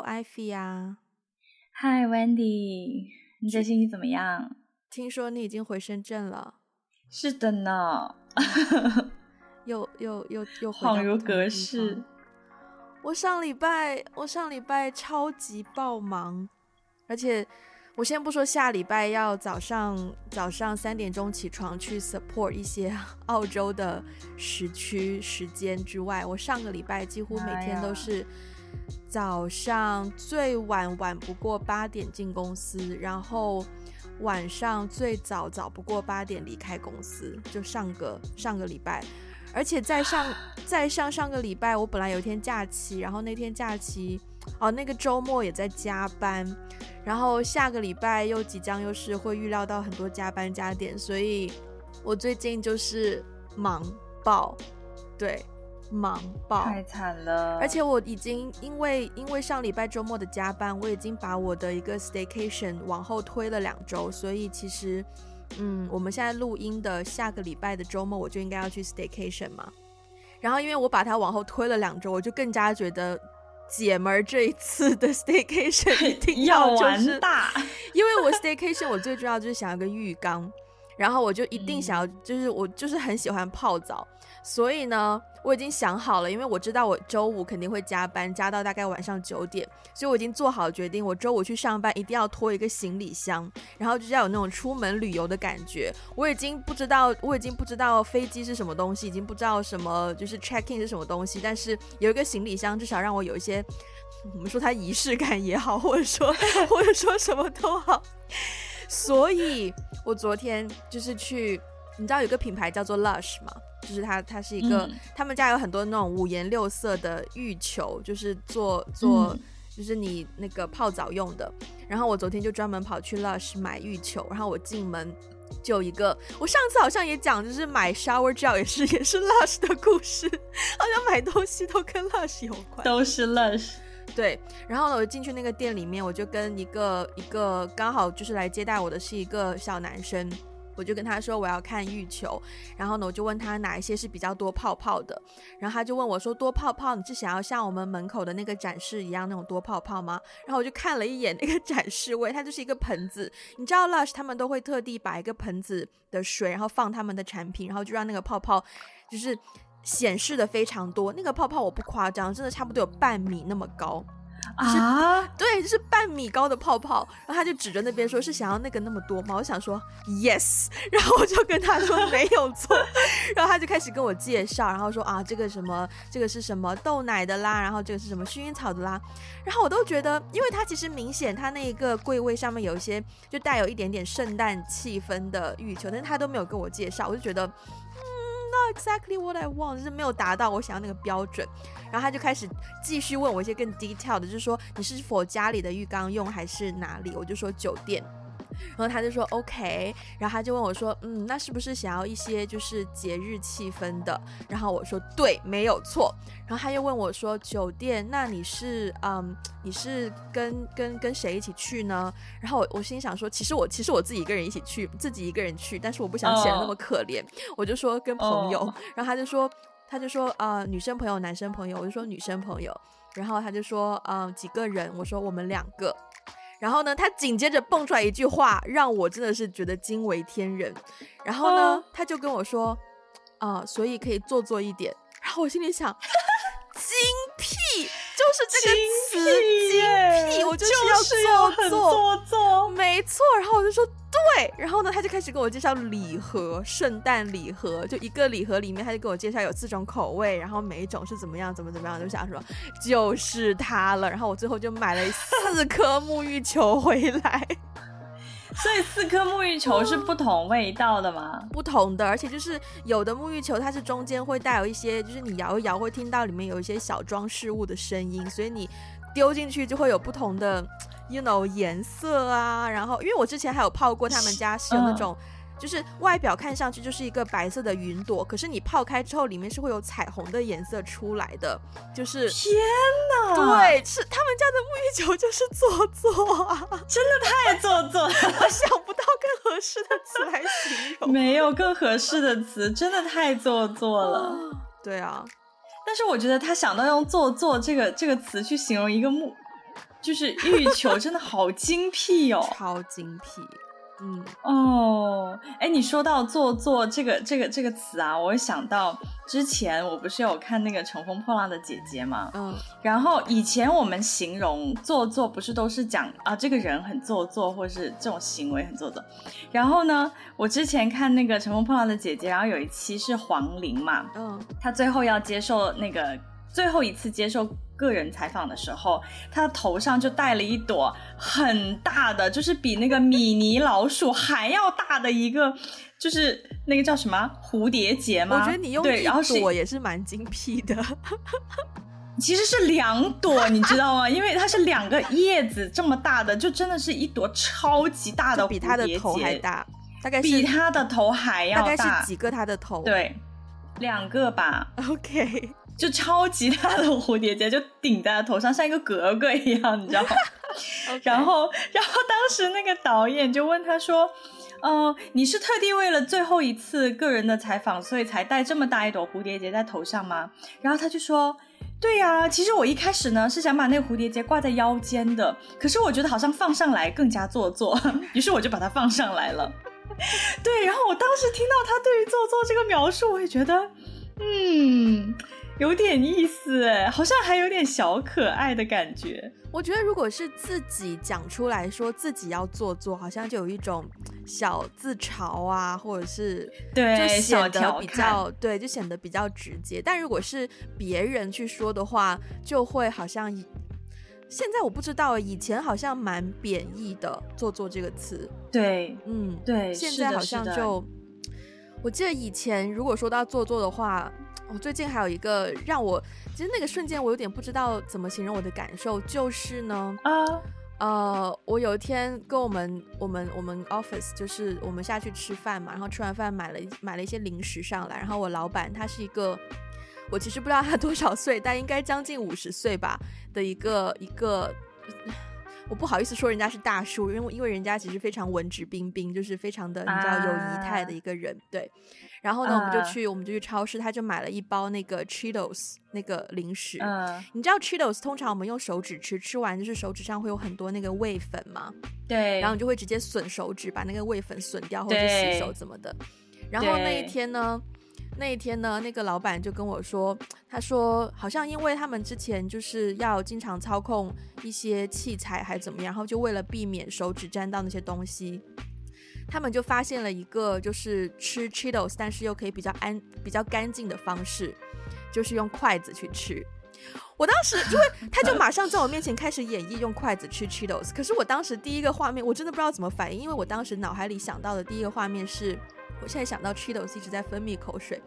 Hello，Ivy 呀。Hi，Wendy，你最近怎么样？听说你已经回深圳了。是的呢。又又又又恍如隔世。我上礼拜，我上礼拜超级爆忙，而且我先不说下礼拜要早上早上三点钟起床去 support 一些 澳洲的时区时间之外，我上个礼拜几乎每天都是早上最晚晚不过八点进公司，然后晚上最早早不过八点离开公司，就上个上个礼拜。而且在上在上上个礼拜，我本来有一天假期，然后那天假期哦，那个周末也在加班，然后下个礼拜又即将又是会预料到很多加班加点，所以我最近就是忙爆，对，忙爆，太惨了。而且我已经因为因为上礼拜周末的加班，我已经把我的一个 staycation 往后推了两周，所以其实。嗯，我们现在录音的下个礼拜的周末，我就应该要去 staycation 嘛。然后因为我把它往后推了两周，我就更加觉得姐们儿这一次的 staycation 一定要，就是，要玩大。因为我 staycation 我最重要就是想要个浴缸，然后我就一定想要，就是我就是很喜欢泡澡，所以呢。我已经想好了，因为我知道我周五肯定会加班，加到大概晚上九点，所以我已经做好决定，我周五去上班一定要拖一个行李箱，然后就是要有那种出门旅游的感觉。我已经不知道，我已经不知道飞机是什么东西，已经不知道什么就是 check in 是什么东西，但是有一个行李箱，至少让我有一些，我们说它仪式感也好，或者说或者说什么都好。所以我昨天就是去，你知道有个品牌叫做 Lush 吗？就是它，它是一个，嗯、他们家有很多那种五颜六色的浴球，就是做做，就是你那个泡澡用的。然后我昨天就专门跑去 Lush 买浴球，然后我进门就一个，我上次好像也讲，就是买 shower gel 也是 也是 Lush 的故事，好像买东西都跟 Lush 有关，都是 Lush。对，然后呢，我进去那个店里面，我就跟一个一个刚好就是来接待我的是一个小男生。我就跟他说我要看浴球，然后呢，我就问他哪一些是比较多泡泡的，然后他就问我说，多泡泡，你是想要像我们门口的那个展示一样那种多泡泡吗？然后我就看了一眼那个展示位，它就是一个盆子，你知道 Lush 他们都会特地把一个盆子的水，然后放他们的产品，然后就让那个泡泡就是显示的非常多，那个泡泡我不夸张，真的差不多有半米那么高。啊，对，就是半米高的泡泡，然后他就指着那边说：“是想要那个那么多吗？”我想说 “yes”，然后我就跟他说没有错，然后他就开始跟我介绍，然后说啊，这个什么，这个是什么豆奶的啦，然后这个是什么薰衣草的啦，然后我都觉得，因为他其实明显他那一个柜位上面有一些就带有一点点圣诞气氛的浴球，但是他都没有跟我介绍，我就觉得。Not exactly what I want，就是没有达到我想要那个标准，然后他就开始继续问我一些更 detail 的，就是说你是否家里的浴缸用还是哪里？我就说酒店。然后他就说 OK，然后他就问我说，嗯，那是不是想要一些就是节日气氛的？然后我说对，没有错。然后他又问我说，酒店，那你是嗯，你是跟跟跟谁一起去呢？然后我我心想说，其实我其实我自己一个人一起去，自己一个人去，但是我不想显得那么可怜，我就说跟朋友。然后他就说他就说呃，女生朋友男生朋友，我就说女生朋友。然后他就说嗯，几个人？我说我们两个。然后呢，他紧接着蹦出来一句话，让我真的是觉得惊为天人。然后呢，哦、他就跟我说，啊、呃，所以可以做作一点。然后我心里想，精辟就是这个词，精辟，我就是要做作，做作，没错。然后我就说。对，然后呢，他就开始跟我介绍礼盒，圣诞礼盒，就一个礼盒里面，他就给我介绍有四种口味，然后每一种是怎么样，怎么怎么样，就想说就是它了。然后我最后就买了四颗沐浴球回来，所以四颗沐浴球是不同味道的吗？不同的，而且就是有的沐浴球它是中间会带有一些，就是你摇一摇会听到里面有一些小装饰物的声音，所以你丢进去就会有不同的。You know 颜色啊，然后因为我之前还有泡过他们家是有那种，就是外表看上去就是一个白色的云朵，可是你泡开之后里面是会有彩虹的颜色出来的，就是天哪，对，是他们家的沐浴球就是做作啊，真的太做作了，我想不到更合适的词来形容，没有更合适的词，真的太做作了，对啊，但是我觉得他想到用做作这个这个词去形容一个沐。就是欲求真的好精辟哦，超精辟。嗯哦，哎，你说到做作这个这个这个词啊，我想到之前我不是有看那个《乘风破浪的姐姐》吗？嗯，然后以前我们形容做作不是都是讲啊这个人很做作，或是这种行为很做作。然后呢，我之前看那个《乘风破浪的姐姐》，然后有一期是黄龄嘛，嗯，她最后要接受那个最后一次接受。个人采访的时候，他的头上就戴了一朵很大的，就是比那个米妮老鼠还要大的一个，就是那个叫什么蝴蝶结吗？我觉得你用一朵也是蛮精辟的。其实是两朵，你知道吗？因为它是两个叶子这么大的，就真的是一朵超级大的蝴蝶结，比他的头还大，大概是比他的头还要大，大概是几个他的头？对，两个吧。OK。就超级大的蝴蝶结就顶在他头上，像一个格格一样，你知道吗.然后，然后当时那个导演就问他说：“嗯、呃，你是特地为了最后一次个人的采访，所以才戴这么大一朵蝴蝶结在头上吗？”然后他就说：“对呀、啊，其实我一开始呢是想把那个蝴蝶结挂在腰间的，可是我觉得好像放上来更加做作，于是我就把它放上来了。”对，然后我当时听到他对于做作这个描述，我也觉得，嗯。有点意思哎，好像还有点小可爱的感觉。我觉得如果是自己讲出来说自己要做作，好像就有一种小自嘲啊，或者是对，就显得比较对，就显得比较直接。但如果是别人去说的话，就会好像现在我不知道，以前好像蛮贬义的“做作”这个词。对，嗯，对，现在好像就，我记得以前如果说到做作的话。我最近还有一个让我，其实那个瞬间我有点不知道怎么形容我的感受，就是呢，啊，uh. 呃，我有一天跟我们我们我们 office 就是我们下去吃饭嘛，然后吃完饭买了买了一些零食上来，然后我老板他是一个，我其实不知道他多少岁，但应该将近五十岁吧的一个一个，我不好意思说人家是大叔，因为因为人家其实非常文质彬彬，就是非常的你知道有仪态的一个人，uh. 对。然后呢，我们就去，uh, 我们就去超市，他就买了一包那个 Cheetos 那个零食。Uh, 你知道 Cheetos 通常我们用手指吃，吃完就是手指上会有很多那个味粉嘛？对。然后你就会直接损手指，把那个味粉损掉，或者是洗手怎么的。然后那一天呢，那一天呢，那个老板就跟我说，他说好像因为他们之前就是要经常操控一些器材还怎么样，然后就为了避免手指沾到那些东西。他们就发现了一个，就是吃 Cheetos，但是又可以比较安、比较干净的方式，就是用筷子去吃。我当时，因为他就马上在我面前开始演绎用筷子吃 Cheetos，可是我当时第一个画面，我真的不知道怎么反应，因为我当时脑海里想到的第一个画面是，我现在想到 Cheetos 一直在分泌口水。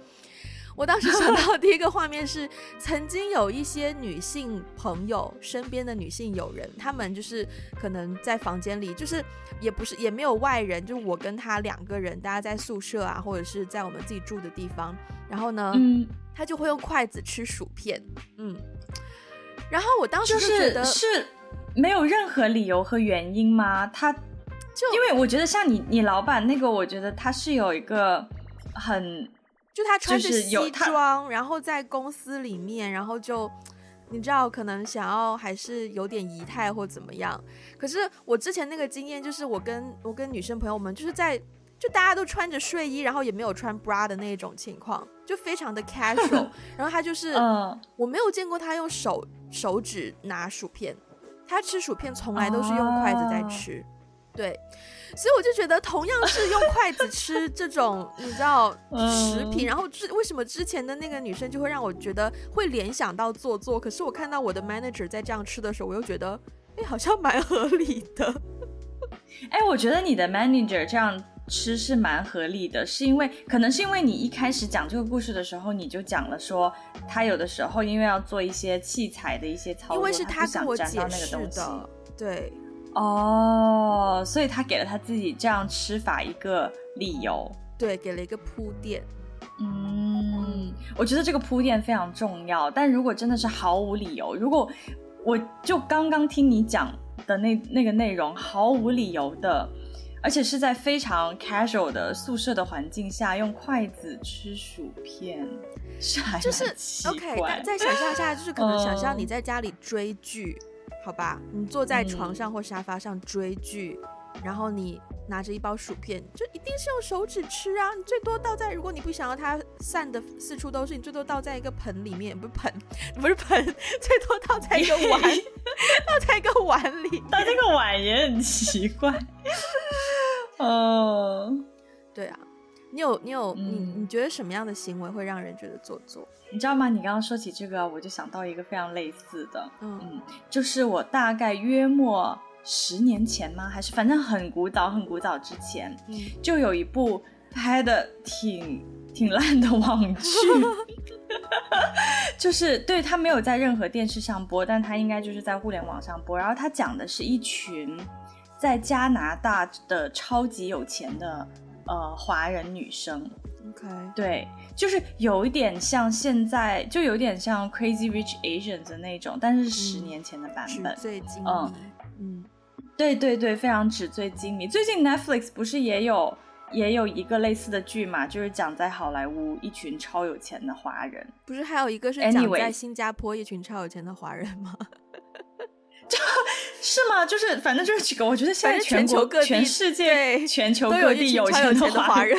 我当时想到第一个画面是，曾经有一些女性朋友身边的女性友人，她们就是可能在房间里，就是也不是也没有外人，就是我跟她两个人，大家在宿舍啊，或者是在我们自己住的地方，然后呢，嗯，她就会用筷子吃薯片，嗯，然后我当时就觉得是，是没有任何理由和原因吗？她就因为我觉得像你你老板那个，我觉得他是有一个很。就他穿着西装，然后在公司里面，然后就你知道，可能想要还是有点仪态或怎么样。可是我之前那个经验就是，我跟我跟女生朋友们就是在就大家都穿着睡衣，然后也没有穿 bra 的那种情况，就非常的 casual。然后他就是，嗯，我没有见过他用手手指拿薯片，他吃薯片从来都是用筷子在吃，对。所以我就觉得，同样是用筷子吃这种，你知道食品，然后之为什么之前的那个女生就会让我觉得会联想到做作，可是我看到我的 manager 在这样吃的时候，我又觉得，哎，好像蛮合理的。哎，我觉得你的 manager 这样吃是蛮合理的，是因为可能是因为你一开始讲这个故事的时候，你就讲了说，他有的时候因为要做一些器材的一些操作，因为是他跟我解释的，那个东西对。哦，oh, 所以他给了他自己这样吃法一个理由，对，给了一个铺垫。嗯，我觉得这个铺垫非常重要。但如果真的是毫无理由，如果我就刚刚听你讲的那那个内容，毫无理由的，而且是在非常 casual 的宿舍的环境下用筷子吃薯片，是还就是 OK。再想象一下，就是可能想象你在家里追剧。好吧，你坐在床上或沙发上追剧，嗯、然后你拿着一包薯片，就一定是用手指吃啊！你最多倒在，如果你不想要它散的四处都是，你最多倒在一个盆里面，不是盆，不是盆，最多倒在一个碗，倒在一个碗里，倒这个碗也很奇怪。哦，对啊，你有你有、嗯、你你觉得什么样的行为会让人觉得做作？你知道吗？你刚刚说起这个，我就想到一个非常类似的，嗯嗯，就是我大概约莫十年前吗？还是反正很古早很古早之前，嗯，就有一部拍的挺挺烂的网剧，就是对，他没有在任何电视上播，但他应该就是在互联网上播。然后他讲的是一群在加拿大的超级有钱的呃华人女生。OK，对，就是有一点像现在，就有点像 Crazy Rich Asians 的那种，但是十年前的版本，纸醉金迷。嗯嗯，对对对，非常纸醉金迷。最近 Netflix 不是也有也有一个类似的剧嘛？就是讲在好莱坞一群超有钱的华人，不是还有一个是讲在新加坡一群超有钱的华人吗？是吗？就是反正就是几个，我觉得现在全国各地全世界全球各地有钱的华人。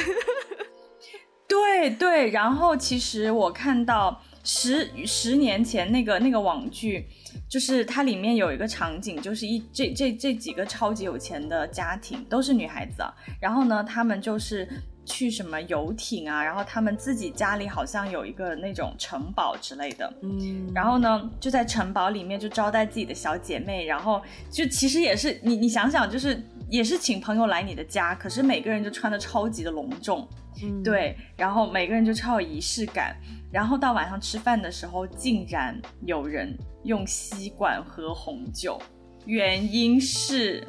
对对，然后其实我看到十十年前那个那个网剧，就是它里面有一个场景，就是一这这这几个超级有钱的家庭都是女孩子啊，然后呢，他们就是去什么游艇啊，然后他们自己家里好像有一个那种城堡之类的，嗯，然后呢就在城堡里面就招待自己的小姐妹，然后就其实也是你你想想，就是也是请朋友来你的家，可是每个人就穿的超级的隆重。嗯、对，然后每个人就超有仪式感，然后到晚上吃饭的时候，竟然有人用吸管喝红酒，原因是，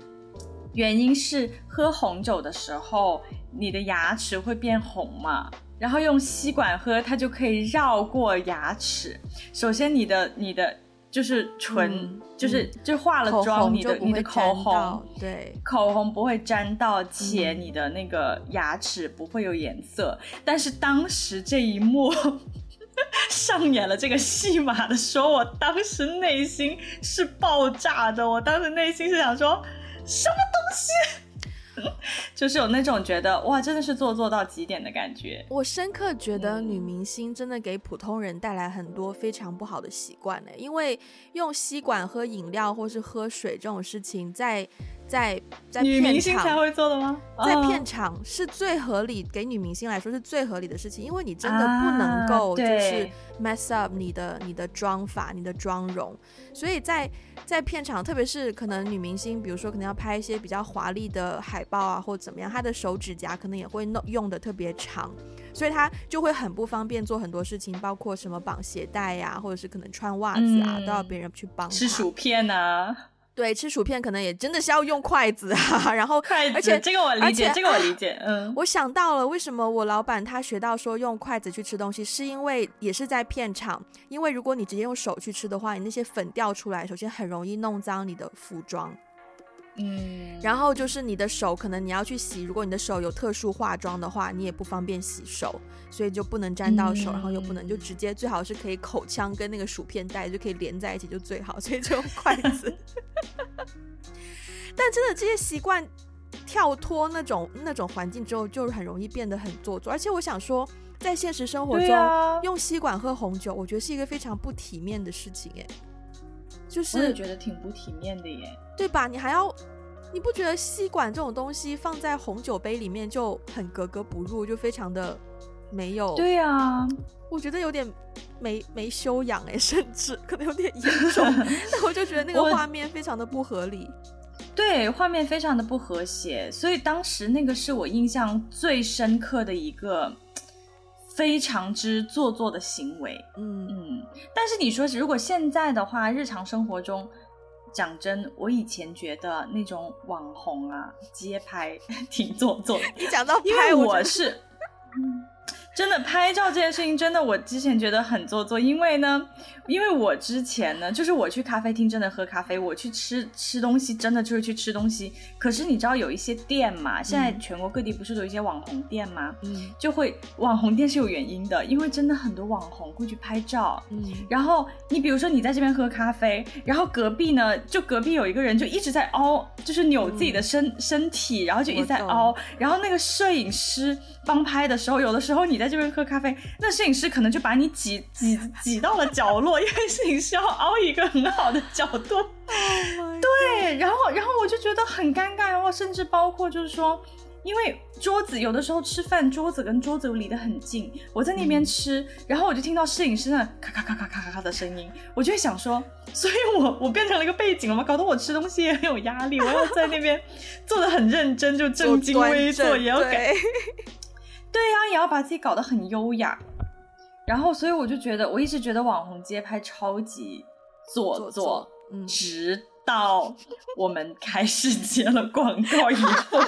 原因是喝红酒的时候，你的牙齿会变红嘛，然后用吸管喝，它就可以绕过牙齿。首先，你的你的。就是唇，嗯、就是就化了妆，你的你的口红，对，口红不会沾到，且你的那个牙齿不会有颜色。嗯、但是当时这一幕 上演了这个戏码的时候，我当时内心是爆炸的。我当时内心是想说，什么东西？就是有那种觉得哇，真的是做作到极点的感觉。我深刻觉得女明星真的给普通人带来很多非常不好的习惯呢，因为用吸管喝饮料或是喝水这种事情在，在在在女明星才会做的吗？在片场是最合理，给女明星来说是最合理的事情，因为你真的不能够就是 mess up 你的你的妆法、你的妆容，所以在。在片场，特别是可能女明星，比如说可能要拍一些比较华丽的海报啊，或怎么样，她的手指甲可能也会弄用的特别长，所以她就会很不方便做很多事情，包括什么绑鞋带呀，或者是可能穿袜子啊，嗯、都要别人去帮。吃薯片啊。对，吃薯片可能也真的是要用筷子啊，然后筷子，而且这个我理解，这个我理解，嗯，我想到了为什么我老板他学到说用筷子去吃东西，是因为也是在片场，因为如果你直接用手去吃的话，你那些粉掉出来，首先很容易弄脏你的服装。嗯，然后就是你的手，可能你要去洗，如果你的手有特殊化妆的话，你也不方便洗手，所以就不能沾到手，嗯、然后又不能就直接，最好是可以口腔跟那个薯片袋就可以连在一起就最好，所以就用筷子。但真的这些习惯跳脱那种那种环境之后，就很容易变得很做作。而且我想说，在现实生活中、啊、用吸管喝红酒，我觉得是一个非常不体面的事情，哎。就是我也觉得挺不体面的耶，对吧？你还要，你不觉得吸管这种东西放在红酒杯里面就很格格不入，就非常的没有？对呀、啊，我觉得有点没没修养哎，甚至可能有点严 重。但我就觉得那个画面非常的不合理，对，画面非常的不和谐，所以当时那个是我印象最深刻的一个。非常之做作的行为，嗯嗯，但是你说如果现在的话，日常生活中，讲真，我以前觉得那种网红啊，街拍 挺做作的。你讲到拍，因为我是，真的拍照这件事情，真的我之前觉得很做作，因为呢，因为我之前呢，就是我去咖啡厅真的喝咖啡，我去吃吃东西真的就是去吃东西。可是你知道有一些店嘛，现在全国各地不是都有一些网红店吗？嗯，就会网红店是有原因的，因为真的很多网红会去拍照。嗯，然后你比如说你在这边喝咖啡，然后隔壁呢，就隔壁有一个人就一直在凹，就是扭自己的身、嗯、身体，然后就一直在凹，然后那个摄影师帮拍的时候，有的时候你在。在这边喝咖啡，那摄影师可能就把你挤挤挤到了角落，因为摄影师要凹一个很好的角度。Oh、对，然后然后我就觉得很尴尬，然后甚至包括就是说，因为桌子有的时候吃饭，桌子跟桌子离得很近，我在那边吃，嗯、然后我就听到摄影师那咔咔咔咔咔咔咔的声音，我就会想说，所以我我变成了一个背景了吗？搞得我吃东西也很有压力，我要在那边做的很认真，就正襟危坐，也要给。对呀、啊，也要把自己搞得很优雅，然后所以我就觉得，我一直觉得网红街拍超级做作，直到我们开始接了广告以后，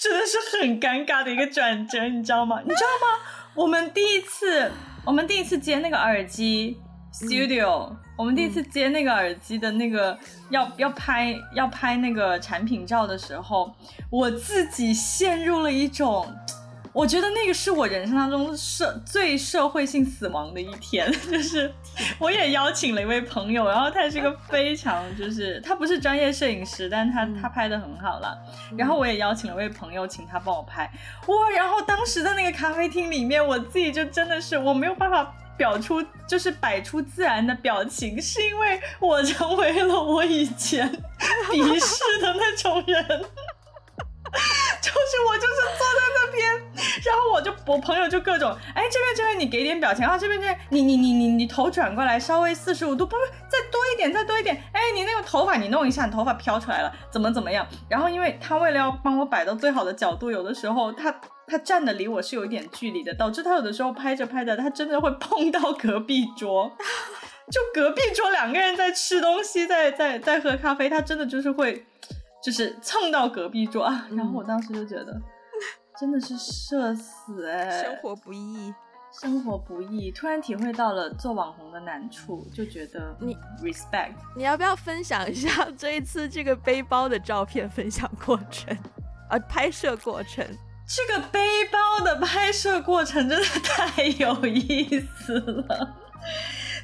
真的是很尴尬的一个转折，你知道吗？你知道吗？我们第一次，我们第一次接那个耳机 studio，、嗯、我们第一次接那个耳机的那个要要拍要拍那个产品照的时候，我自己陷入了一种。我觉得那个是我人生当中社最社会性死亡的一天，就是我也邀请了一位朋友，然后他是一个非常就是他不是专业摄影师，但是他他拍的很好了，然后我也邀请了一位朋友，请他帮我拍，哇，然后当时的那个咖啡厅里面，我自己就真的是我没有办法表出，就是摆出自然的表情，是因为我成为了我以前 鄙视的那种人。就是我就是坐在那边，然后我就就各种，哎，这边这边你给点表情啊，这边这边你你你你你头转过来稍微四十五度，不不再多一点再多一点，哎，你那个头发你弄一下，你头发飘出来了，怎么怎么样？然后因为他为了要帮我摆到最好的角度，有的时候他他站的离我是有一点距离的，导致他有的时候拍着拍着，他真的会碰到隔壁桌，就隔壁桌两个人在吃东西，在在在喝咖啡，他真的就是会。就是蹭到隔壁桌啊，然后我当时就觉得，真的是社死哎、欸，生活不易，生活不易，突然体会到了做网红的难处，就觉得你 respect，你要不要分享一下这一次这个背包的照片分享过程啊？拍摄过程，这个背包的拍摄过程真的太有意思了。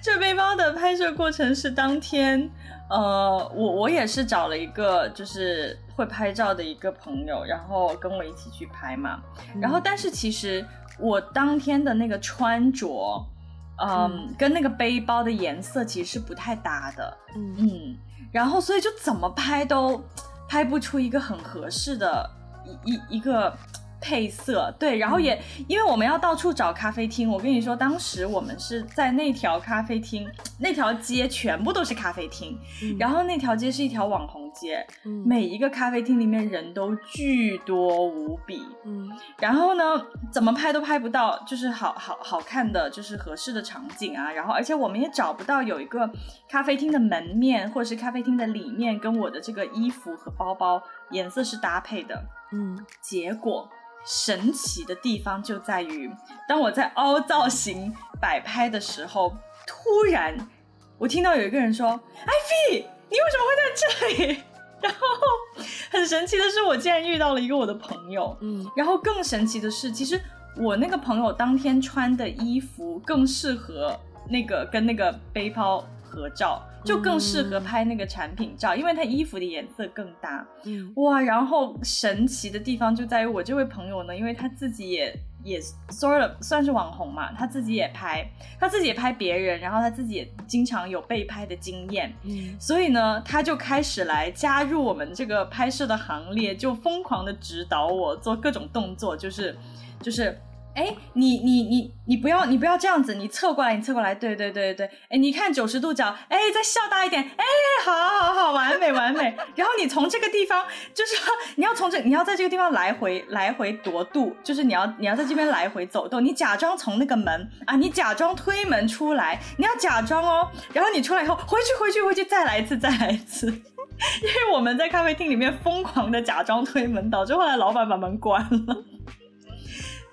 这背包的拍摄过程是当天。呃，我我也是找了一个就是会拍照的一个朋友，然后跟我一起去拍嘛。嗯、然后，但是其实我当天的那个穿着，呃、嗯，跟那个背包的颜色其实是不太搭的。嗯嗯。然后，所以就怎么拍都拍不出一个很合适的一一一个。配色对，然后也因为我们要到处找咖啡厅，我跟你说，当时我们是在那条咖啡厅，那条街全部都是咖啡厅，嗯、然后那条街是一条网红街，嗯、每一个咖啡厅里面人都巨多无比，嗯，然后呢，怎么拍都拍不到，就是好好好看的，就是合适的场景啊，然后而且我们也找不到有一个咖啡厅的门面或者是咖啡厅的里面跟我的这个衣服和包包颜色是搭配的，嗯，结果。神奇的地方就在于，当我在凹造型摆拍的时候，突然我听到有一个人说：“Ivy，你为什么会在这里？” 然后很神奇的是，我竟然遇到了一个我的朋友。嗯，然后更神奇的是，其实我那个朋友当天穿的衣服更适合那个跟那个背包合照。就更适合拍那个产品照，嗯、因为他衣服的颜色更搭。嗯，哇，然后神奇的地方就在于我这位朋友呢，因为他自己也也 sort of 算是网红嘛，他自己也拍，他自己也拍别人，然后他自己也经常有被拍的经验。嗯，所以呢，他就开始来加入我们这个拍摄的行列，就疯狂的指导我做各种动作，就是就是。哎，你你你你不要你不要这样子，你侧过来，你侧过来，对对对对，哎，你看九十度角，哎，再笑大一点，哎，好好好，完美完美。然后你从这个地方，就是你要从这，你要在这个地方来回来回踱步，就是你要你要在这边来回走动，你假装从那个门啊，你假装推门出来，你要假装哦，然后你出来以后，回去回去回去，再来一次再来一次，因为我们在咖啡厅里面疯狂的假装推门，导致后来老板把门关了。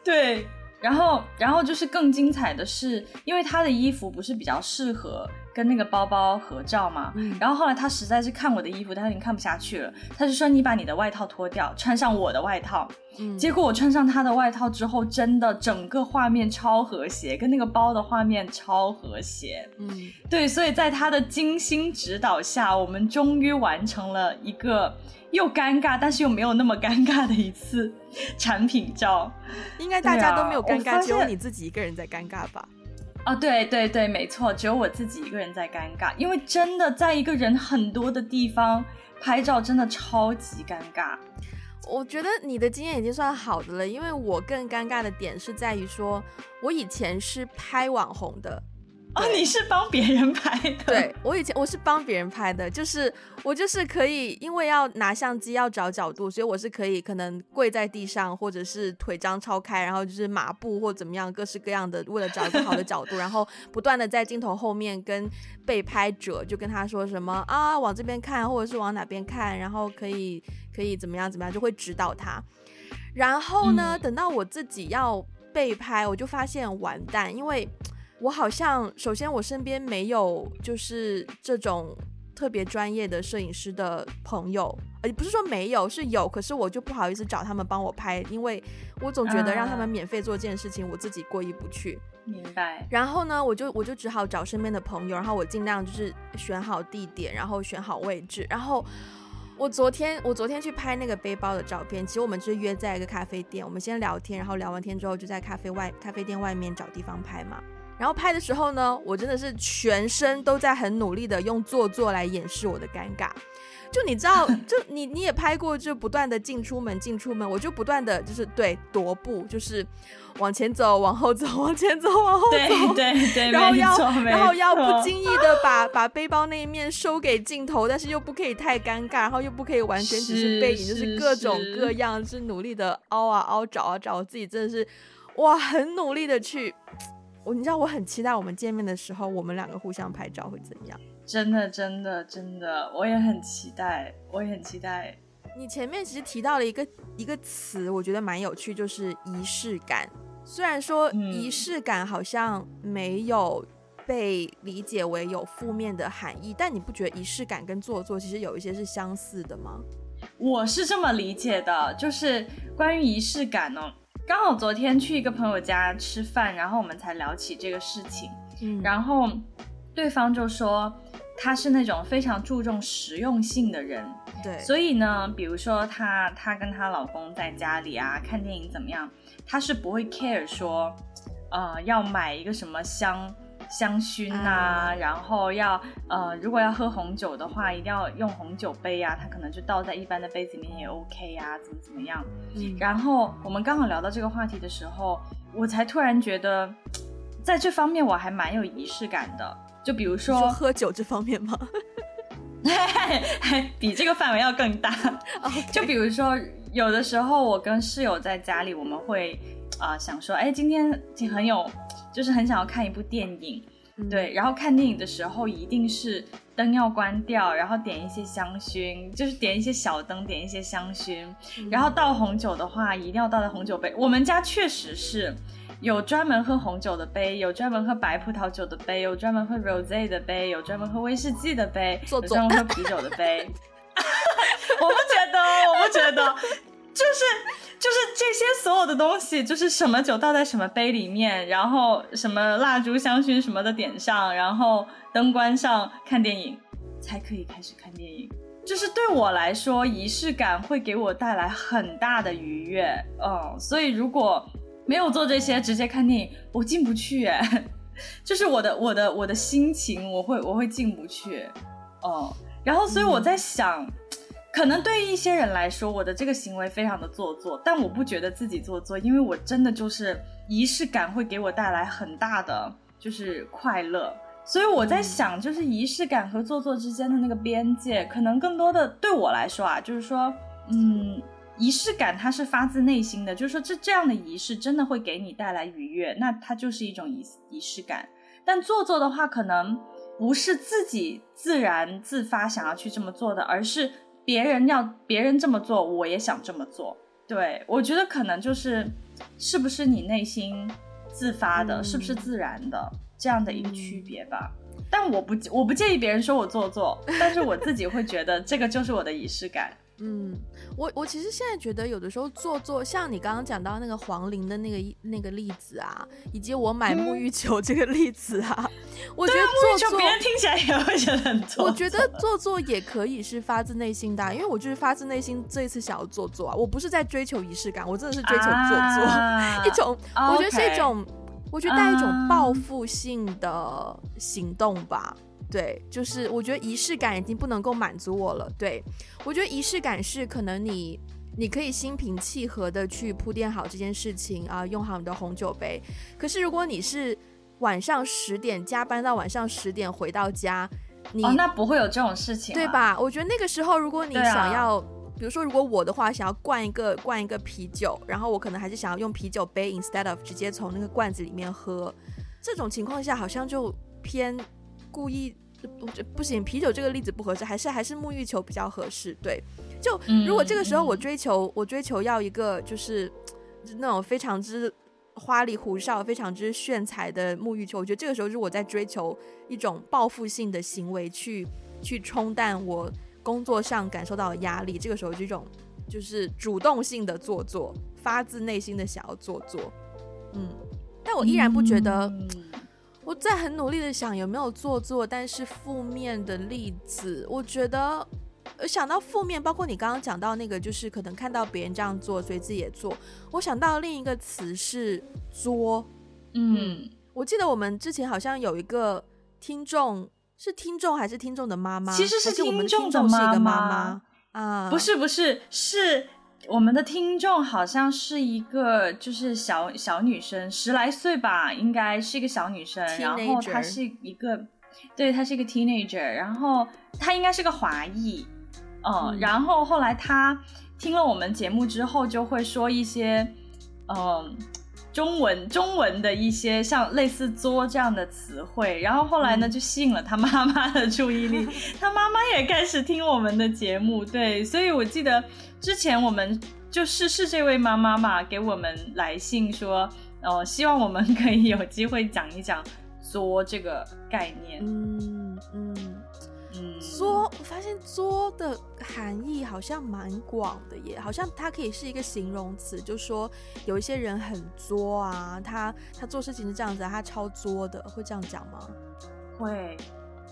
对，然后，然后就是更精彩的是，因为他的衣服不是比较适合跟那个包包合照嘛。嗯。然后后来他实在是看我的衣服，他已经看不下去了，他就说：“你把你的外套脱掉，穿上我的外套。”嗯。结果我穿上他的外套之后，真的整个画面超和谐，跟那个包的画面超和谐。嗯。对，所以在他的精心指导下，我们终于完成了一个。又尴尬，但是又没有那么尴尬的一次产品照，应该大家都没有尴尬，只有你自己一个人在尴尬吧？啊，对对对，没错，只有我自己一个人在尴尬，因为真的在一个人很多的地方拍照，真的超级尴尬。我觉得你的经验已经算好的了，因为我更尴尬的点是在于说，我以前是拍网红的。哦，你是帮别人拍的？对，我以前我是帮别人拍的，就是我就是可以，因为要拿相机要找角度，所以我是可以可能跪在地上，或者是腿张超开，然后就是马步或怎么样，各式各样的，为了找一个好的角度，然后不断的在镜头后面跟被拍者就跟他说什么啊，往这边看，或者是往哪边看，然后可以可以怎么样怎么样，就会指导他。然后呢，嗯、等到我自己要被拍，我就发现完蛋，因为。我好像，首先我身边没有就是这种特别专业的摄影师的朋友，呃，不是说没有，是有，可是我就不好意思找他们帮我拍，因为我总觉得让他们免费做这件事情，我自己过意不去。明白。然后呢，我就我就只好找身边的朋友，然后我尽量就是选好地点，然后选好位置。然后我昨天我昨天去拍那个背包的照片，其实我们是约在一个咖啡店，我们先聊天，然后聊完天之后就在咖啡外咖啡店外面找地方拍嘛。然后拍的时候呢，我真的是全身都在很努力的用做作来掩饰我的尴尬。就你知道，就你你也拍过，就不断的进出门进出门，我就不断的就是对踱步，就是往前走，往后走，往前走，往后走，对对 对，然后要然后要不经意的把把背包那一面收给镜头，但是又不可以太尴尬，然后又不可以完全只是背影，是就是各种各样，是，是努力的凹啊凹，找啊找，我自己真的是哇，很努力的去。我你知道我很期待我们见面的时候，我们两个互相拍照会怎样？真的，真的，真的，我也很期待，我也很期待。你前面其实提到了一个一个词，我觉得蛮有趣，就是仪式感。虽然说仪式感好像没有被理解为有负面的含义，但你不觉得仪式感跟做作其实有一些是相似的吗？我是这么理解的，就是关于仪式感呢。刚好昨天去一个朋友家吃饭，然后我们才聊起这个事情。嗯，然后对方就说他是那种非常注重实用性的人。对，所以呢，比如说她她跟她老公在家里啊看电影怎么样，她是不会 care 说，呃，要买一个什么香。香薰呐、啊嗯，然后要呃，如果要喝红酒的话，一定要用红酒杯啊，它可能就倒在一般的杯子里面也 OK 啊，怎么怎么样。嗯，然后我们刚好聊到这个话题的时候，我才突然觉得，在这方面我还蛮有仪式感的。就比如说，说喝酒这方面吗？比这个范围要更大。就比如说，有的时候我跟室友在家里，我们会啊、呃、想说，哎，今天很有。就是很想要看一部电影，嗯，对，然后看电影的时候一定是灯要关掉，然后点一些香薰，就是点一些小灯，点一些香薰，嗯，然后倒红酒的话一定要倒在红酒杯。我们家确实是有专门喝红酒的杯，有专门喝白葡萄酒的杯，有专门喝 rosé 的杯，有专门喝威士忌的杯，有专门喝啤酒的杯。我不觉得，我不觉得，就是。就是这些所有的东西，就是什么酒倒在什么杯里面，然后什么蜡烛、香薰什么的点上，然后灯关上，看电影才可以开始看电影。就是对我来说，仪式感会给我带来很大的愉悦。嗯，所以如果没有做这些，直接看电影，我进不去。哎，就是我的我的我的心情，我会我会进不去。嗯，然后所以我在想。嗯可能对于一些人来说，我的这个行为非常的做作，但我不觉得自己做作，因为我真的就是仪式感会给我带来很大的就是快乐，所以我在想，就是仪式感和做作之间的那个边界，可能更多的对我来说啊，就是说，嗯，仪式感它是发自内心的，就是说这这样的仪式真的会给你带来愉悦，那它就是一种仪仪式感，但做作的话，可能不是自己自然自发想要去这么做的，而是。别人要别人这么做，我也想这么做，对，我觉得可能就是是不是你内心自发的，嗯、是不是自然的这样的一个区别吧。嗯、但我不我不介意别人说我做作，但是我自己会觉得这个就是我的仪式感。嗯，我我其实现在觉得有的时候做作，像你刚刚讲到那个黄龄的那个那个例子啊，以及我买沐浴 球这个例子啊，嗯、我觉得做做别人听起来也会觉得很做作。我觉得 做作也可以是发自内心的、啊，因为我就是发自内心这一次想要做作啊，我不是在追求仪式感，我真的是追求做作，啊、一种我觉得是一种我觉得带一种报复性的行动吧。对，就是我觉得仪式感已经不能够满足我了。对，我觉得仪式感是可能你你可以心平气和的去铺垫好这件事情啊，用好你的红酒杯。可是如果你是晚上十点加班到晚上十点回到家，你、哦、那不会有这种事情，对吧？我觉得那个时候如果你想要，啊、比如说如果我的话想要灌一个灌一个啤酒，然后我可能还是想要用啤酒杯 instead of 直接从那个罐子里面喝，这种情况下好像就偏故意。不不行，啤酒这个例子不合适，还是还是沐浴球比较合适。对，就如果这个时候我追求、嗯、我追求要一个就是 那种非常之花里胡哨、非常之炫彩的沐浴球，我觉得这个时候是我在追求一种报复性的行为去，去去冲淡我工作上感受到的压力。这个时候这种就是主动性的做作，发自内心的想要做作。嗯，但我依然不觉得。嗯我在很努力的想有没有做作，但是负面的例子，我觉得，想到负面，包括你刚刚讲到那个，就是可能看到别人这样做，所以自己也做。我想到另一个词是作，嗯，我记得我们之前好像有一个听众，是听众还是听众的妈妈？其实是听众的妈妈啊，不是不是是。我们的听众好像是一个，就是小小女生，十来岁吧，应该是一个小女生。Teenager. 然后她是一个，对，她是一个 teenager。然后她应该是个华裔，嗯。嗯，然后后来他听了我们节目之后，就会说一些，嗯，中文中文的一些像类似“作”这样的词汇。然后后来呢，就吸引了他妈妈的注意力，他妈妈也开始听我们的节目。对，所以我记得。之前我们就是是这位妈妈嘛，给我们来信说，呃，希望我们可以有机会讲一讲“作”这个概念。嗯嗯嗯，作，我发现“作”的含义好像蛮广的耶，好像它可以是一个形容词，就说有一些人很作啊，他他做事情是这样子，他超作的，会这样讲吗？会，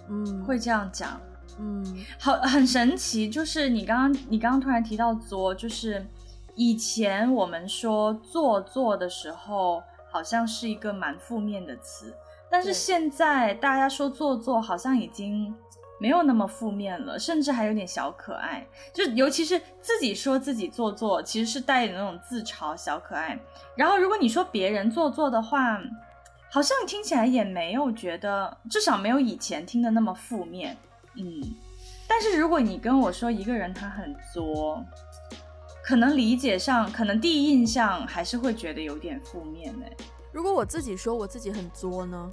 嗯，会这样讲。嗯，好，很神奇，就是你刚刚你刚刚突然提到作，就是以前我们说做作的时候，好像是一个蛮负面的词，但是现在大家说做作，好像已经没有那么负面了，甚至还有点小可爱，就尤其是自己说自己做作，其实是带着那种自嘲小可爱。然后如果你说别人做作的话，好像听起来也没有觉得，至少没有以前听的那么负面。嗯，但是如果你跟我说一个人他很作，可能理解上，可能第一印象还是会觉得有点负面呢。如果我自己说我自己很作呢，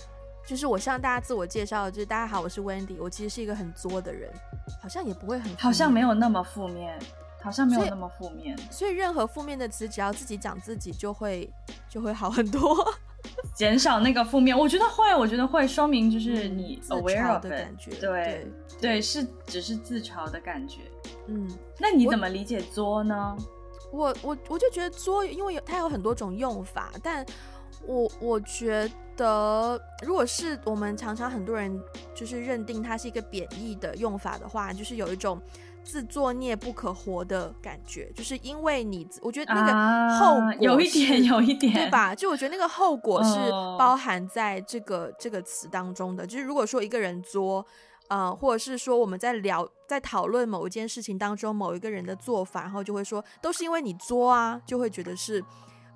就是我向大家自我介绍，就是大家好，我是 Wendy，我其实是一个很作的人，好像也不会很，好像没有那么负面，好像没有那么负面。所以，任何负面的词，只要自己讲自己，就会就会好很多。减少那个负面，我觉得会，我觉得会说明就是你 aware of 的感觉，对对，对，是只是自嘲的感觉。嗯，那你怎么理解作呢？我我我就觉得作，因为有它有很多种用法，但我我觉得，如果是我们常常很多人就是认定它是一个贬义的用法的话，就是有一种。自作孽不可活的感觉，就是因为你，我觉得那个后果、啊、有一点，有一点，对吧？就我觉得那个后果是包含在这个、呃、这个词当中的。就是如果说一个人作，呃，或者是说我们在聊、在讨论某一件事情当中某一个人的做法，然后就会说都是因为你作啊，就会觉得是，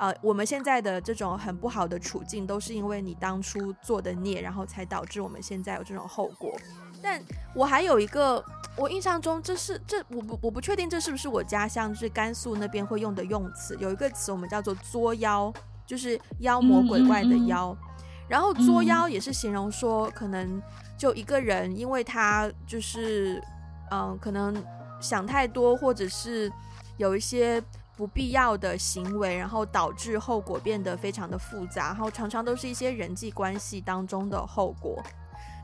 呃，我们现在的这种很不好的处境都是因为你当初做的孽，然后才导致我们现在有这种后果。但我还有一个，我印象中这是这我不我不确定这是不是我家乡就是甘肃那边会用的用词，有一个词我们叫做作妖，就是妖魔鬼怪的妖。嗯嗯嗯、然后作妖也是形容说可能就一个人，因为他就是嗯可能想太多，或者是有一些不必要的行为，然后导致后果变得非常的复杂，然后常常都是一些人际关系当中的后果，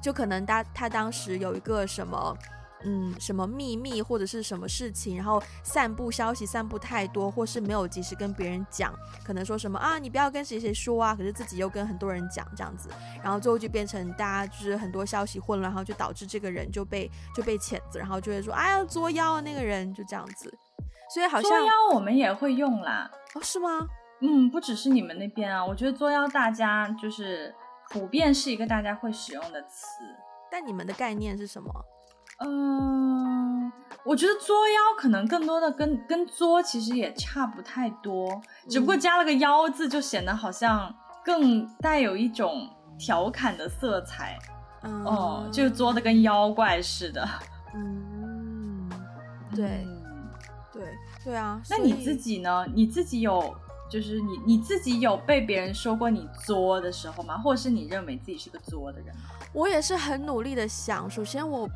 就可能他他当时有一个什么。嗯，什么秘密或者是什么事情，然后散布消息散布太多，或是没有及时跟别人讲，可能说什么啊，你不要跟谁谁说啊，可是自己又跟很多人讲这样子，然后最后就变成大家就是很多消息混乱，然后就导致这个人就被就被谴责，然后就会说哎呀作妖啊那个人。就这样子，所以好像作妖我们也会用啦，哦是吗？嗯，不只是你们那边啊，我觉得作妖大家就是普遍是一个大家会使用的词，但你们的概念是什么？嗯，我觉得作妖可能更多的跟跟作其实也差不太多，嗯、只不过加了个妖字，就显得好像更带有一种调侃的色彩。嗯，哦，就作的跟妖怪似的。嗯，对，嗯、对，对啊。那你自己呢？你自己有就是你你自己有被别人说过你作的时候吗？或者是你认为自己是个作的人？我也是很努力的想，首先我。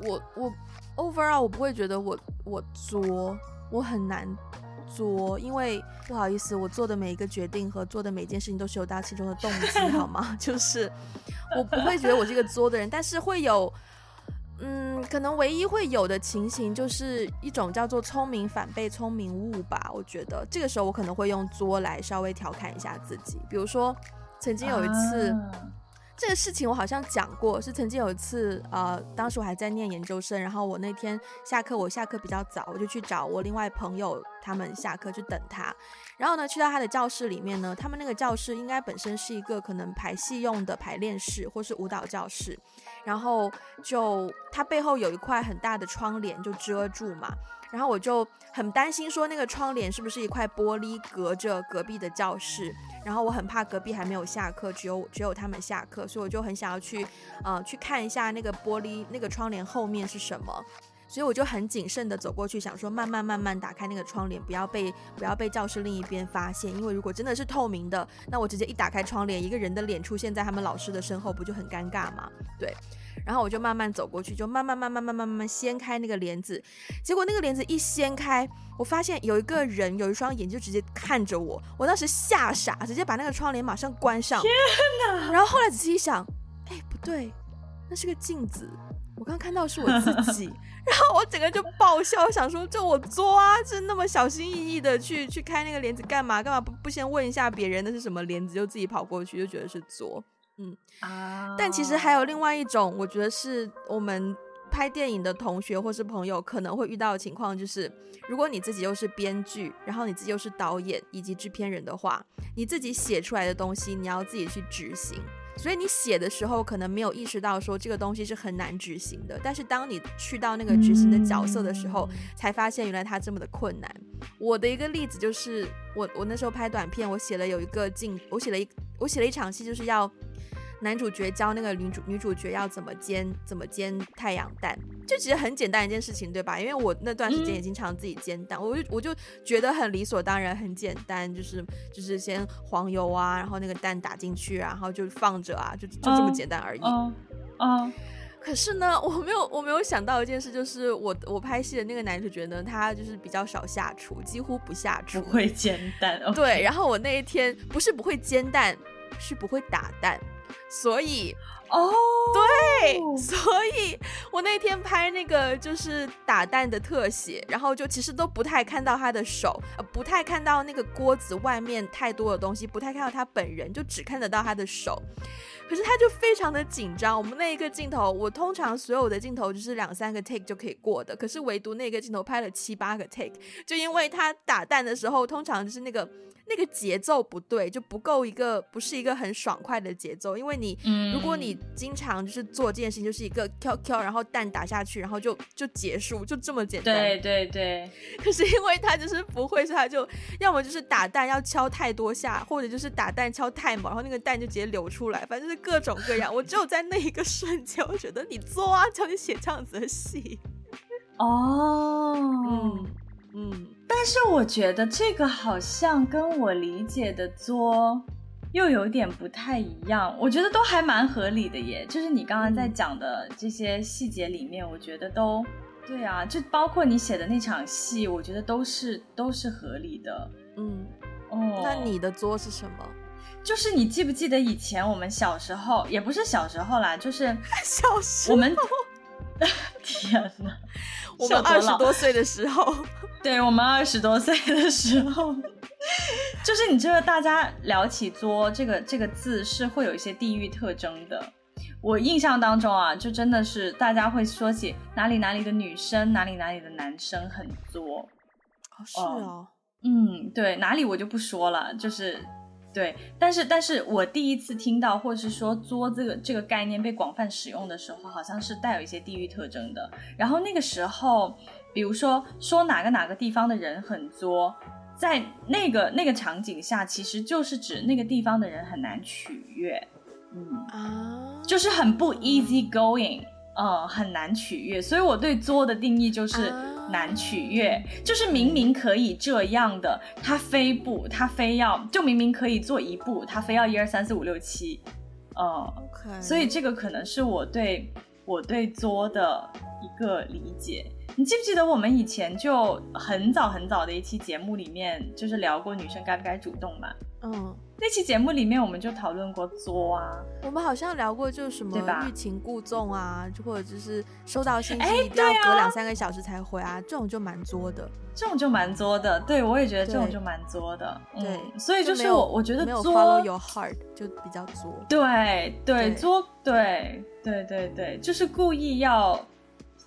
我我 overall 我不会觉得我我作，我很难作，因为不好意思，我做的每一个决定和做的每一件事情都是有它其中的动机，好吗？就是我不会觉得我是一个作的人，但是会有，嗯，可能唯一会有的情形就是一种叫做聪明反被聪明误吧。我觉得这个时候我可能会用作来稍微调侃一下自己，比如说曾经有一次。啊这个事情我好像讲过，是曾经有一次，呃，当时我还在念研究生，然后我那天下课，我下课比较早，我就去找我另外朋友他们下课去等他，然后呢，去到他的教室里面呢，他们那个教室应该本身是一个可能排戏用的排练室或是舞蹈教室，然后就它背后有一块很大的窗帘就遮住嘛。然后我就很担心，说那个窗帘是不是一块玻璃隔着隔壁的教室？然后我很怕隔壁还没有下课，只有只有他们下课，所以我就很想要去，呃，去看一下那个玻璃那个窗帘后面是什么。所以我就很谨慎的走过去，想说慢慢慢慢打开那个窗帘，不要被不要被教室另一边发现。因为如果真的是透明的，那我直接一打开窗帘，一个人的脸出现在他们老师的身后，不就很尴尬吗？对。然后我就慢慢走过去，就慢慢慢慢慢慢慢慢掀开那个帘子。结果那个帘子一掀开，我发现有一个人有一双眼就直接看着我，我当时吓傻，直接把那个窗帘马上关上。天哪！然后后来仔细一想，哎，不对，那是个镜子。我刚看到是我自己，然后我整个就爆笑，想说就我作啊，就那么小心翼翼的去去开那个帘子干嘛？干嘛不不先问一下别人那是什么帘子，就自己跑过去，就觉得是作。嗯啊，但其实还有另外一种，我觉得是我们拍电影的同学或是朋友可能会遇到的情况，就是如果你自己又是编剧，然后你自己又是导演以及制片人的话，你自己写出来的东西你要自己去执行。所以你写的时候可能没有意识到说这个东西是很难执行的，但是当你去到那个执行的角色的时候，才发现原来它这么的困难。我的一个例子就是我我那时候拍短片，我写了有一个镜，我写了一我写了一场戏，就是要。男主角教那个女主女主角要怎么煎怎么煎太阳蛋，就其实很简单一件事情，对吧？因为我那段时间也经常自己煎蛋，嗯、我就我就觉得很理所当然，很简单，就是就是先黄油啊，然后那个蛋打进去，然后就放着啊，就就这么简单而已。嗯。嗯，可是呢，我没有我没有想到一件事，就是我我拍戏的那个男主角呢，他就是比较少下厨，几乎不下厨，不会煎蛋。对，然后我那一天不是不会煎蛋，是不会打蛋。所以，哦，oh. 对，所以我那天拍那个就是打蛋的特写，然后就其实都不太看到他的手，呃，不太看到那个锅子外面太多的东西，不太看到他本人，就只看得到他的手。可是他就非常的紧张。我们那一个镜头，我通常所有的镜头就是两三个 take 就可以过的，可是唯独那个镜头拍了七八个 take，就因为他打蛋的时候，通常就是那个。那个节奏不对，就不够一个，不是一个很爽快的节奏。因为你，嗯、如果你经常就是做这件事情，就是一个敲敲，然后蛋打下去，然后就就结束，就这么简单。对对对。可是因为他就是不会，所以他就要么就是打蛋要敲太多下，或者就是打蛋敲太猛，然后那个蛋就直接流出来，反正就是各种各样。我只有在那一个瞬间，我觉得你作啊，叫你写这样子的戏。哦，嗯嗯。但是我觉得这个好像跟我理解的作又有点不太一样，我觉得都还蛮合理的耶。就是你刚刚在讲的这些细节里面，我觉得都对啊，就包括你写的那场戏，我觉得都是都是合理的。嗯，哦，那你的作是什么？就是你记不记得以前我们小时候，也不是小时候啦，就是小时候我们。天哪！我们二十多岁的时候，对，我们二十多岁的时候，就是你知道，大家聊起“作”这个这个字是会有一些地域特征的。我印象当中啊，就真的是大家会说起哪里哪里的女生，哪里哪里的男生很作。哦，是哦，嗯，对，哪里我就不说了，就是。对，但是但是我第一次听到，或者是说“作”这个这个概念被广泛使用的时候，好像是带有一些地域特征的。然后那个时候，比如说说哪个哪个地方的人很作，在那个那个场景下，其实就是指那个地方的人很难取悦，嗯啊，就是很不 easy going，呃，很难取悦。所以我对“作”的定义就是。难取悦，就是明明可以这样的，他非不，他非要，就明明可以做一步，他非要一二三四五六七，呃所以这个可能是我对我对作的一个理解。你记不记得我们以前就很早很早的一期节目里面，就是聊过女生该不该主动嘛？嗯。那期节目里面，我们就讨论过作啊。我们好像聊过，就是什么欲擒故纵啊，就或者就是收到信息一定要隔两三个小时才回啊，这种就蛮作的。这种就蛮作的，对，我也觉得这种就蛮作的。对，所以就是我我觉得作 your heart 就比较作。对对，作对对对对，就是故意要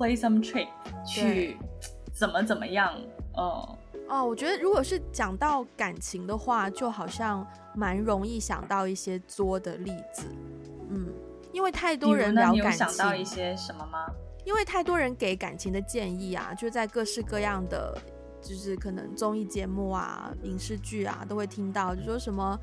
play some trick 去怎么怎么样，嗯。哦，我觉得如果是讲到感情的话，就好像蛮容易想到一些作的例子，嗯，因为太多人聊感情，想到一些什么吗？因为太多人给感情的建议啊，就在各式各样的，就是可能综艺节目啊、影视剧啊，都会听到，就说什么，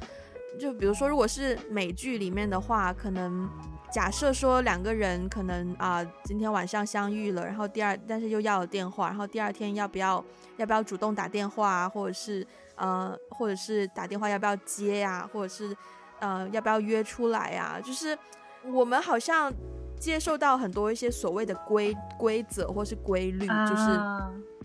就比如说，如果是美剧里面的话，可能。假设说两个人可能啊、今天晚上相遇了，然后第二，但是又要了电话，然后第二天要不要要不要主动打电话啊，或者是呃，或者是打电话要不要接呀、啊，或者是呃，要不要约出来呀、啊？就是我们好像接受到很多一些所谓的规规则或是规律，就是。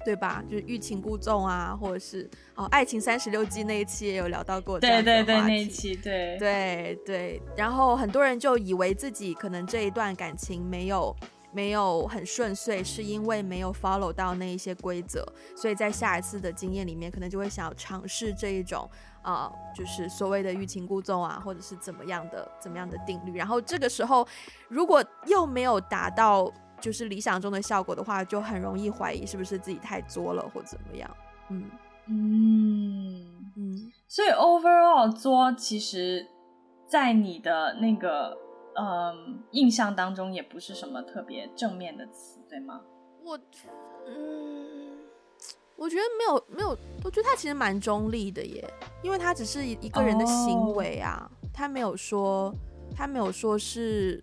对吧？就是欲擒故纵啊，或者是哦，爱情三十六计那一期也有聊到过。对对对，那一期对对对。然后很多人就以为自己可能这一段感情没有没有很顺遂，是因为没有 follow 到那一些规则，所以在下一次的经验里面，可能就会想要尝试这一种啊、呃，就是所谓的欲擒故纵啊，或者是怎么样的怎么样的定律。然后这个时候，如果又没有达到。就是理想中的效果的话，就很容易怀疑是不是自己太作了或怎么样。嗯嗯嗯。所以 overall 作其实，在你的那个嗯印象当中，也不是什么特别正面的词，对吗？我嗯，我觉得没有没有，我觉得他其实蛮中立的耶，因为他只是一个人的行为啊，他没有说他没有说是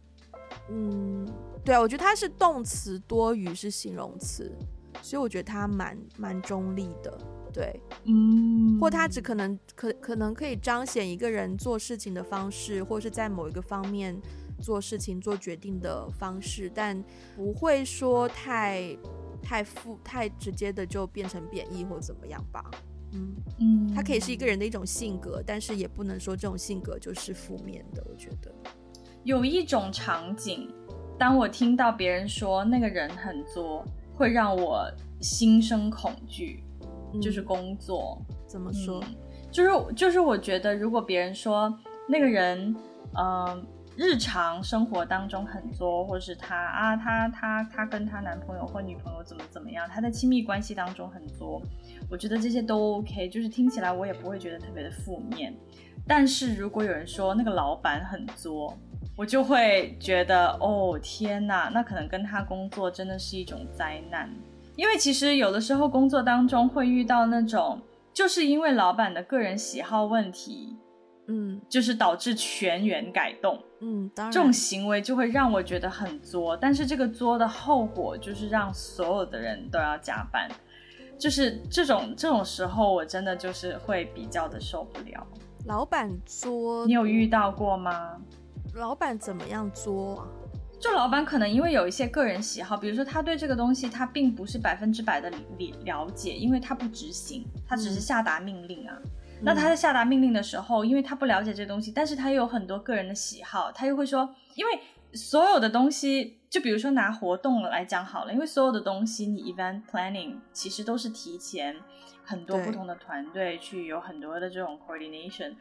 嗯。对啊，我觉得它是动词多于是形容词，所以我觉得它蛮蛮中立的。对，嗯，或它只可能可可能可以彰显一个人做事情的方式，或是在某一个方面做事情做决定的方式，但不会说太太负太直接的就变成贬义或怎么样吧。嗯嗯，它可以是一个人的一种性格，但是也不能说这种性格就是负面的。我觉得有一种场景。当我听到别人说那个人很作，会让我心生恐惧，嗯、就是工作怎么说？嗯、就是就是我觉得，如果别人说那个人，嗯、呃，日常生活当中很作，或者是他啊，他他他跟他男朋友或女朋友怎么怎么样，他在亲密关系当中很作，我觉得这些都 OK，就是听起来我也不会觉得特别的负面。但是如果有人说那个老板很作，我就会觉得，哦天哪，那可能跟他工作真的是一种灾难，因为其实有的时候工作当中会遇到那种，就是因为老板的个人喜好问题，嗯，就是导致全员改动，嗯，当。然，这种行为就会让我觉得很作，但是这个作的后果就是让所有的人都要加班，就是这种这种时候，我真的就是会比较的受不了。老板作，你有遇到过吗？老板怎么样作啊？就老板可能因为有一些个人喜好，比如说他对这个东西他并不是百分之百的理了解，因为他不执行，他只是下达命令啊。嗯、那他在下达命令的时候，因为他不了解这个东西，但是他又有很多个人的喜好，他又会说，因为所有的东西，就比如说拿活动来讲好了，因为所有的东西你 event planning 其实都是提前很多不同的团队去有很多的这种 coordination，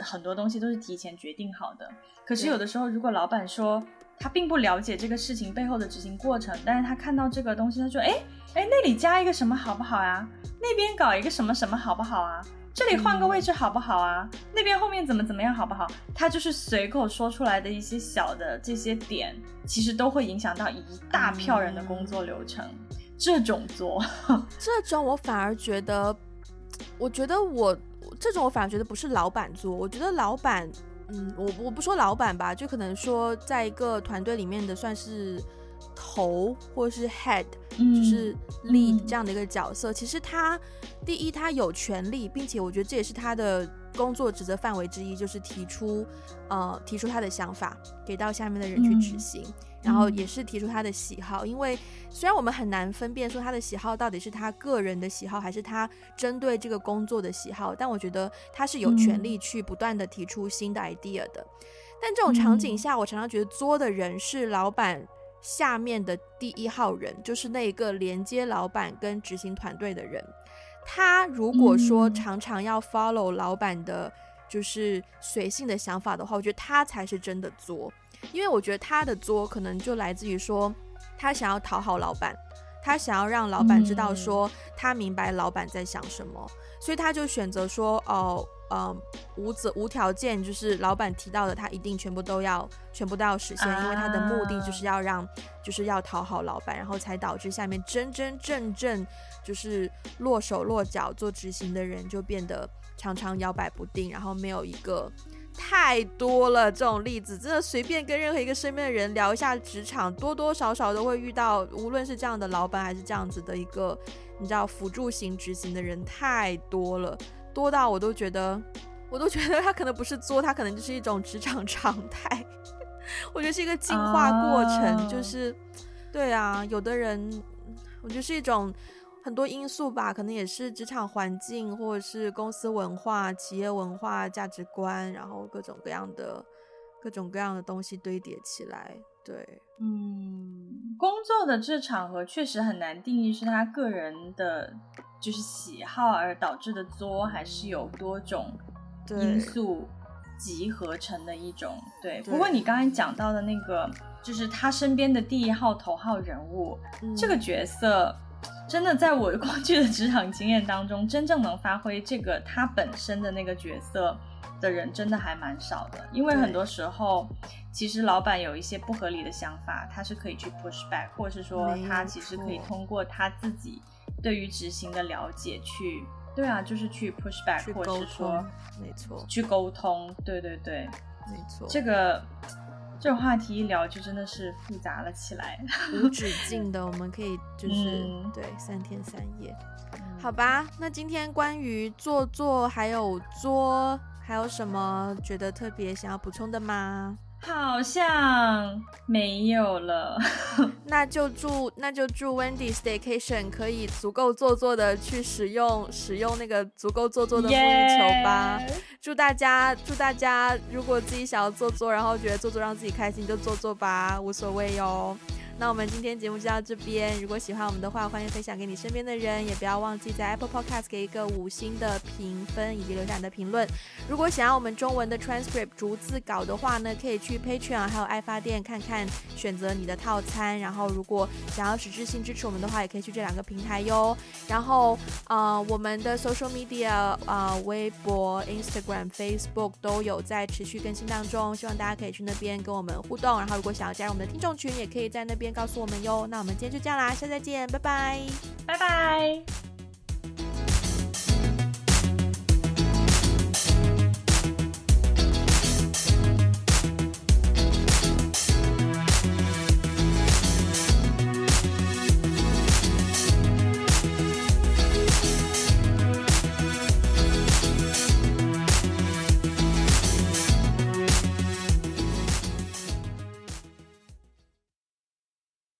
很多东西都是提前决定好的。可是有的时候，如果老板说，他并不了解这个事情背后的执行过程，但是他看到这个东西，他说：“哎哎，那里加一个什么好不好啊？那边搞一个什么什么好不好啊？这里换个位置好不好啊？嗯、那边后面怎么怎么样好不好？”他就是随口说出来的一些小的这些点，其实都会影响到一大票人的工作流程。嗯、这种做，这种我反而觉得，我觉得我这种我反而觉得不是老板做，我觉得老板。嗯，我我不说老板吧，就可能说在一个团队里面的算是头或是 head，嗯，就是 lead 这样的一个角色。嗯，其实他第一他有权利，并且我觉得这也是他的工作职责范围之一，就是提出呃提出他的想法给到下面的人去执行。嗯然后也是提出他的喜好，因为虽然我们很难分辨说他的喜好到底是他个人的喜好，还是他针对这个工作的喜好，但我觉得他是有权利去不断的提出新的 idea 的。但这种场景下，我常常觉得作的人是老板下面的第一号人，就是那一个连接老板跟执行团队的人。他如果说常常要 follow 老板的，就是随性的想法的话，我觉得他才是真的作。因为我觉得他的作可能就来自于说，他想要讨好老板，他想要让老板知道说他明白老板在想什么，嗯、所以他就选择说哦，呃，无责无条件，就是老板提到的，他一定全部都要全部都要实现，因为他的目的就是要让就是要讨好老板，然后才导致下面真真正正就是落手落脚做执行的人就变得常常摇摆不定，然后没有一个。太多了，这种例子真的随便跟任何一个身边的人聊一下职场，多多少少都会遇到，无论是这样的老板还是这样子的一个，你知道辅助型执行的人太多了，多到我都觉得，我都觉得他可能不是作，他可能就是一种职场常态。我觉得是一个进化过程就是，对啊，有的人，我觉得是一种。很多因素吧，可能也是职场环境，或者是公司文化、企业文化、价值观，然后各种各样的、各种各样的东西堆叠起来。对，嗯，工作的这场合确实很难定义是他个人的，就是喜好而导致的作，还是有多种因素集合成的一种。对，对，不过你刚才讲到的那个，就是他身边的第一号头号人物，嗯，这个角色。真的，在我过去的职场经验当中，真正能发挥这个他本身的那个角色的人，真的还蛮少的。因为很多时候，其实老板有一些不合理的想法，他是可以去 push back，或者是说他其实可以通过他自己对于执行的了解去，对啊，就是去 push back，或者是说，没错，去沟通，对对对，没错，这个。这个话题一聊就真的是复杂了起来，无止境的，我们可以就是、嗯、对三天三夜，嗯、好吧？那今天关于做做还有作，还有什么觉得特别想要补充的吗？好像没有了，那就祝那就祝 Wendy Staycation 可以足够做作的去使用使用那个足够做作的沐浴球吧。祝大家祝大家，如果自己想要做作，然后觉得做作让自己开心，就做作吧，无所谓哟。那我们今天节目就到这边。如果喜欢我们的话，欢迎分享给你身边的人，也不要忘记在 Apple Podcast 给一个五星的评分以及留下你的评论。如果想要我们中文的 transcript 逐字稿的话呢，可以去 Patreon 还有爱发电看看，选择你的套餐。然后如果想要实质性支持我们的话，也可以去这两个平台哟。然后呃，我们的 social media 啊、呃，微博、Instagram、Facebook 都有在持续更新当中，希望大家可以去那边跟我们互动。然后如果想要加入我们的听众群，也可以在那边。告诉我们哟，那我们今天就这样啦，下次再见，拜拜，拜拜。